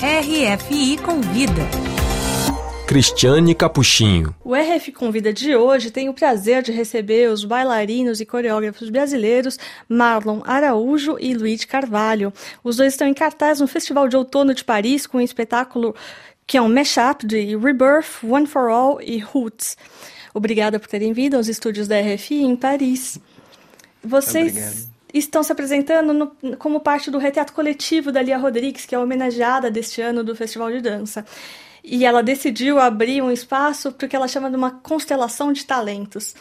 RFI Convida. Cristiane Capuchinho. O RF Convida de hoje tem o prazer de receber os bailarinos e coreógrafos brasileiros Marlon Araújo e Luiz Carvalho. Os dois estão em cartaz no Festival de Outono de Paris com um espetáculo que é um mashup de Rebirth, One for All e Roots. Obrigada por terem vindo aos estúdios da RFI em Paris. Vocês Obrigado. Estão se apresentando no, como parte do retrato coletivo da Lia Rodrigues, que é homenageada deste ano do Festival de Dança. E ela decidiu abrir um espaço porque ela chama de uma constelação de talentos.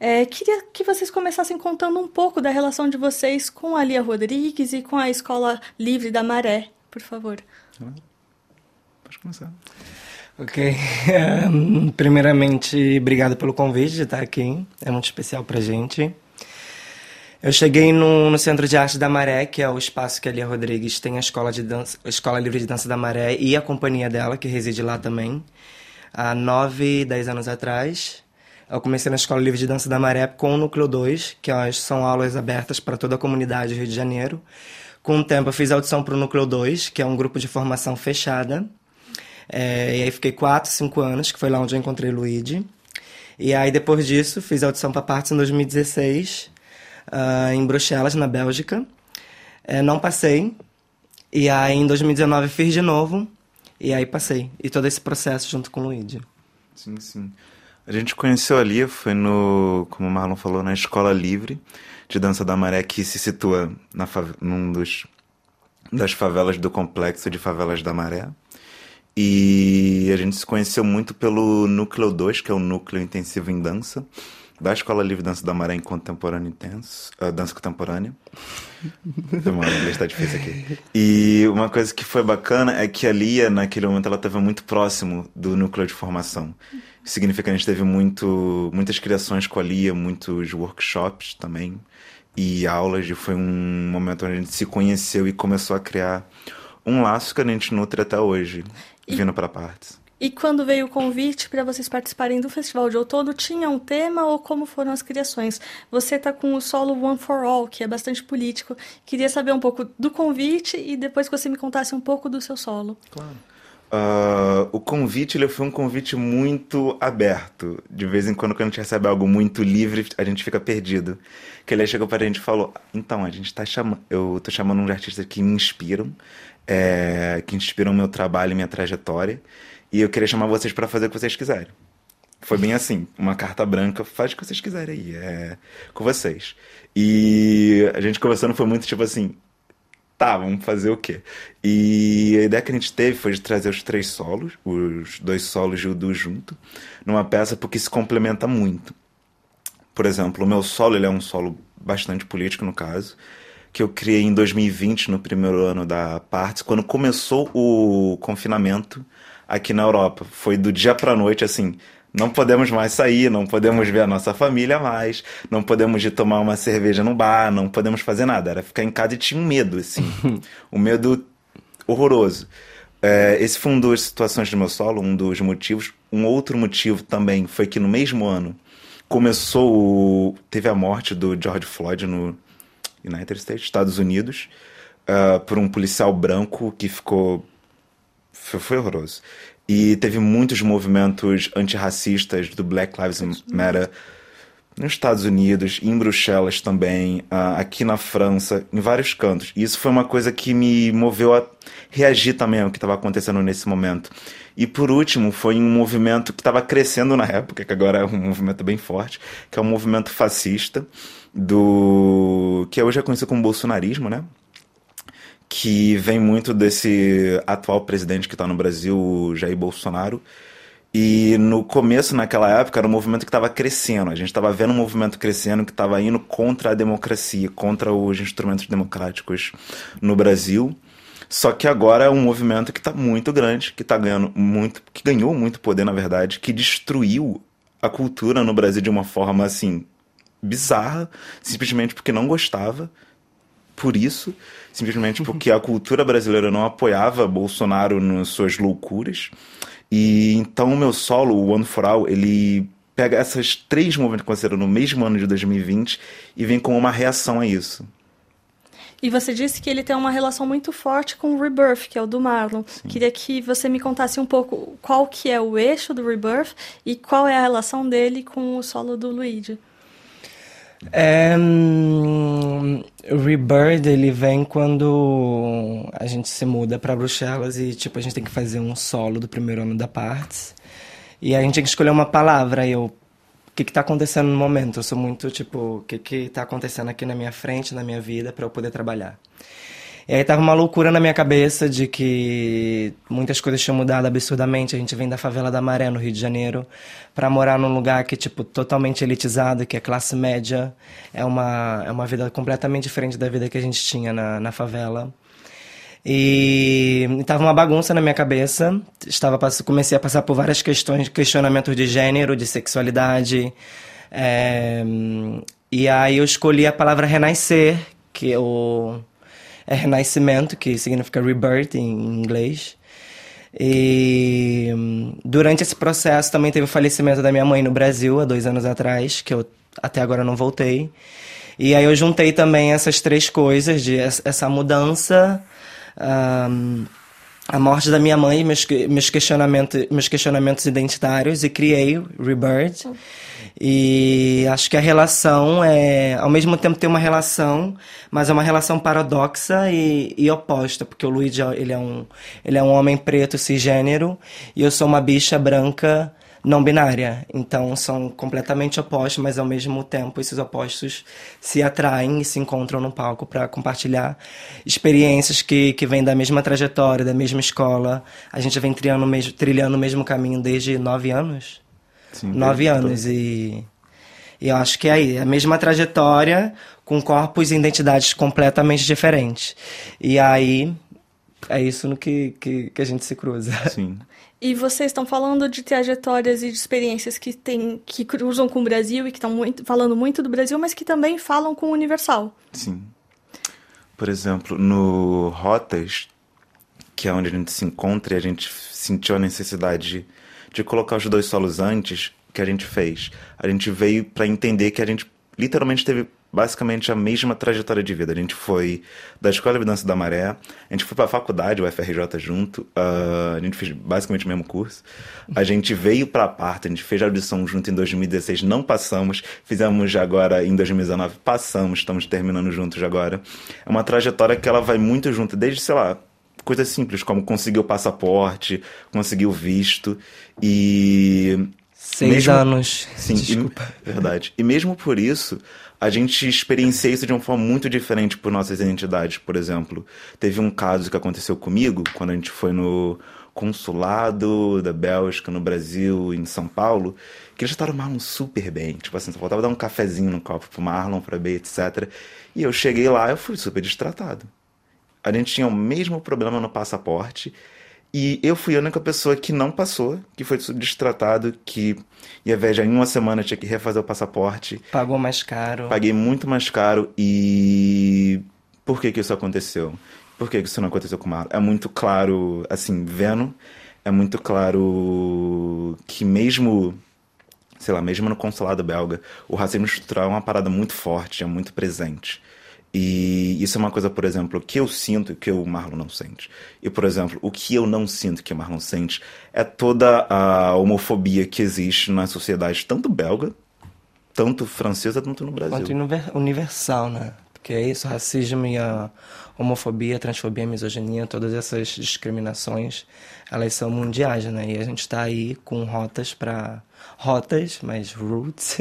É, queria que vocês começassem contando um pouco da relação de vocês com a Lia Rodrigues e com a Escola Livre da Maré, por favor. Pode começar. Ok. primeiramente, obrigado pelo convite de estar aqui. É muito especial pra gente. Eu cheguei no, no Centro de Arte da Maré, que é o espaço que a Lia Rodrigues tem a Escola, de dança, a Escola Livre de Dança da Maré e a companhia dela, que reside lá também, há nove, dez anos atrás. Eu comecei na Escola Livre de Dança da Maré com o Núcleo 2, que são aulas abertas para toda a comunidade do Rio de Janeiro. Com o tempo, eu fiz audição para o Núcleo 2, que é um grupo de formação fechada. É, e aí fiquei quatro, cinco anos, que foi lá onde eu encontrei Luigi. E aí, depois disso, fiz audição para Partes em 2016 uh, em Bruxelas, na Bélgica. É, não passei. E aí em 2019 fiz de novo. E aí passei. E todo esse processo junto com o Luigi. Sim, sim. A gente conheceu ali, foi no, como o Marlon falou, na Escola Livre de Dança da Maré, que se situa na, num dos das favelas do complexo de favelas da Maré. E a gente se conheceu muito pelo Núcleo 2, que é o Núcleo Intensivo em Dança, da Escola Livre Dança da Maré em Contemporâneo Intenso, uh, Dança Contemporânea. Mano, inglês tá difícil aqui. E uma coisa que foi bacana é que a Lia, naquele momento, ela estava muito próximo do núcleo de formação. Isso significa que a gente teve muito, muitas criações com a Lia, muitos workshops também e aulas. E foi um momento onde a gente se conheceu e começou a criar um laço que a gente nutre até hoje, e... vindo para partes. E quando veio o convite para vocês participarem do Festival de Outono, tinha um tema ou como foram as criações? Você está com o solo One for All, que é bastante político. Queria saber um pouco do convite e depois que você me contasse um pouco do seu solo. Claro. Uh, o convite ele foi um convite muito aberto. De vez em quando, quando a gente recebe algo muito livre, a gente fica perdido. Que ele chegou para a gente e falou: Então, a gente está chamando. Eu estou chamando uns artistas que me inspiram, é, que inspiram meu trabalho e minha trajetória. E eu queria chamar vocês para fazer o que vocês quiserem. Foi bem assim, uma carta branca, faz o que vocês quiserem aí, é com vocês. E a gente conversando foi muito tipo assim, tá, vamos fazer o quê? E a ideia que a gente teve foi de trazer os três solos, os dois solos e o do junto, numa peça porque se complementa muito. Por exemplo, o meu solo, ele é um solo bastante político no caso, que eu criei em 2020, no primeiro ano da Partes, quando começou o confinamento aqui na Europa. Foi do dia para noite assim, não podemos mais sair, não podemos ver a nossa família mais, não podemos ir tomar uma cerveja no bar, não podemos fazer nada. Era ficar em casa e tinha um medo, assim. um medo horroroso. É, esse foi um das situações do meu solo, um dos motivos. Um outro motivo também foi que no mesmo ano começou. O... teve a morte do George Floyd no United States, Estados Unidos, uh, por um policial branco que ficou foi, foi horroroso. E teve muitos movimentos antirracistas do Black Lives Matter nos Estados Unidos, em Bruxelas também, aqui na França, em vários cantos. E isso foi uma coisa que me moveu a reagir também ao que estava acontecendo nesse momento. E por último, foi um movimento que estava crescendo na época, que agora é um movimento bem forte, que é o um movimento fascista, do que hoje é conhecido como bolsonarismo, né? Que vem muito desse atual presidente que está no Brasil, Jair Bolsonaro. E no começo, naquela época, era um movimento que estava crescendo. A gente estava vendo um movimento crescendo que estava indo contra a democracia, contra os instrumentos democráticos no Brasil. Só que agora é um movimento que está muito grande, que tá ganhando muito, que ganhou muito poder, na verdade, que destruiu a cultura no Brasil de uma forma assim bizarra, simplesmente porque não gostava por isso, simplesmente porque a cultura brasileira não apoiava Bolsonaro nas suas loucuras. E então o meu solo, o One for All, ele pega essas três movimentos que aconteceram no mesmo ano de 2020 e vem com uma reação a isso. E você disse que ele tem uma relação muito forte com o Rebirth, que é o do Marlon. Sim. Queria que você me contasse um pouco qual que é o eixo do Rebirth e qual é a relação dele com o solo do Luigi. É, o Rebirth ele vem quando a gente se muda para Bruxelas e tipo a gente tem que fazer um solo do primeiro ano da Parts e a gente tem que escolher uma palavra. E eu que que tá acontecendo no momento. Eu sou muito, tipo, o que que tá acontecendo aqui na minha frente, na minha vida, para eu poder trabalhar. E aí tava uma loucura na minha cabeça de que muitas coisas tinham mudado absurdamente. A gente vem da favela da Maré, no Rio de Janeiro, para morar num lugar que, tipo, totalmente elitizado, que é classe média. É uma, é uma vida completamente diferente da vida que a gente tinha na, na favela. E estava uma bagunça na minha cabeça. Estava comecei a passar por várias questões, questionamentos de gênero, de sexualidade. É, e aí eu escolhi a palavra renascer, que o, é renascimento, que significa rebirth em inglês. E durante esse processo também teve o falecimento da minha mãe no Brasil há dois anos atrás, que eu até agora não voltei. E aí eu juntei também essas três coisas, de essa mudança um, a morte da minha mãe, meus, meus, questionamentos, meus questionamentos identitários e criei Rebirth. E acho que a relação é, ao mesmo tempo tem uma relação, mas é uma relação paradoxa e, e oposta, porque o Luigi ele é um ele é um homem preto cisgênero e eu sou uma bicha branca não binária. Então são completamente opostos, mas ao mesmo tempo esses opostos se atraem e se encontram no palco para compartilhar experiências que, que vêm da mesma trajetória, da mesma escola. A gente vem trilhando, mesmo, trilhando o mesmo caminho desde nove anos. Sim, nove anos e, e eu acho que é aí, a mesma trajetória com corpos e identidades completamente diferentes. E aí é isso no que, que, que a gente se cruza. Sim. E vocês estão falando de trajetórias e de experiências que tem, que cruzam com o Brasil e que estão muito, falando muito do Brasil, mas que também falam com o Universal. Sim. Por exemplo, no Rotas, que é onde a gente se encontra e a gente sentiu a necessidade de, de colocar os dois solos antes, que a gente fez. A gente veio para entender que a gente literalmente teve basicamente a mesma trajetória de vida. A gente foi da Escola de Dança da Maré, a gente foi para a faculdade, o FRJ junto, uh, a gente fez basicamente o mesmo curso. A gente veio para a parte, a gente fez a audição junto em 2016, não passamos, fizemos agora em 2019, passamos, estamos terminando juntos agora. É uma trajetória que ela vai muito junto, desde, sei lá, coisas simples, como conseguir o passaporte, conseguir o visto e... Seis mesmo... anos. Sim, Desculpa. E, verdade. E mesmo por isso, a gente experiencia isso de uma forma muito diferente por nossas identidades. Por exemplo, teve um caso que aconteceu comigo quando a gente foi no consulado da Bélgica no Brasil, em São Paulo, que eles trataram o Marlon super bem. Tipo assim, só faltava dar um cafezinho no copo pro Marlon, pra B, etc. E eu cheguei lá, eu fui super destratado. A gente tinha o mesmo problema no passaporte e eu fui a única pessoa que não passou, que foi destratado, que ia viajar em uma semana, tinha que refazer o passaporte. Pagou mais caro. Paguei muito mais caro e. Por que que isso aconteceu? Por que que isso não aconteceu com o Marlon? É muito claro, assim, vendo, é muito claro que mesmo, sei lá, mesmo no consulado belga, o racismo estrutural é uma parada muito forte, é muito presente. E isso é uma coisa, por exemplo, que eu sinto que o Marlon não sente. E, por exemplo, o que eu não sinto que o Marlon sente é toda a homofobia que existe na sociedade, tanto belga, tanto francesa, tanto no Brasil. Quanto universal, né? Porque é isso, racismo e a homofobia, transfobia, misoginia, todas essas discriminações, elas são mundiais, né? E a gente está aí com rotas para... Rotas, mas roots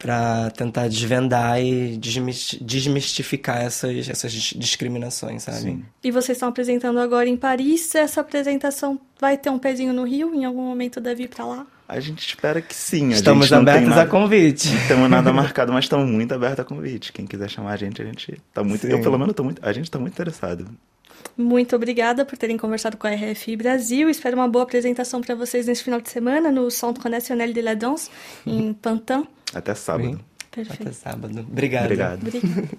para tentar desvendar e desmistificar essas, essas discriminações, sabe? Sim. E vocês estão apresentando agora em Paris. Essa apresentação vai ter um pezinho no Rio? Em algum momento deve ir para lá? A gente espera que sim. A estamos abertos nada, a convite. Não temos nada marcado, mas estamos muito abertos a convite. Quem quiser chamar a gente, a gente tá muito. Sim. Eu, pelo menos, tô muito. A gente está muito interessado. Muito obrigada por terem conversado com a RFI Brasil. Espero uma boa apresentação para vocês nesse final de semana no Centre National de la Danse, em Pantin. Até sábado. Perfeito. Até sábado. Obrigado. Obrigado. Obrigado.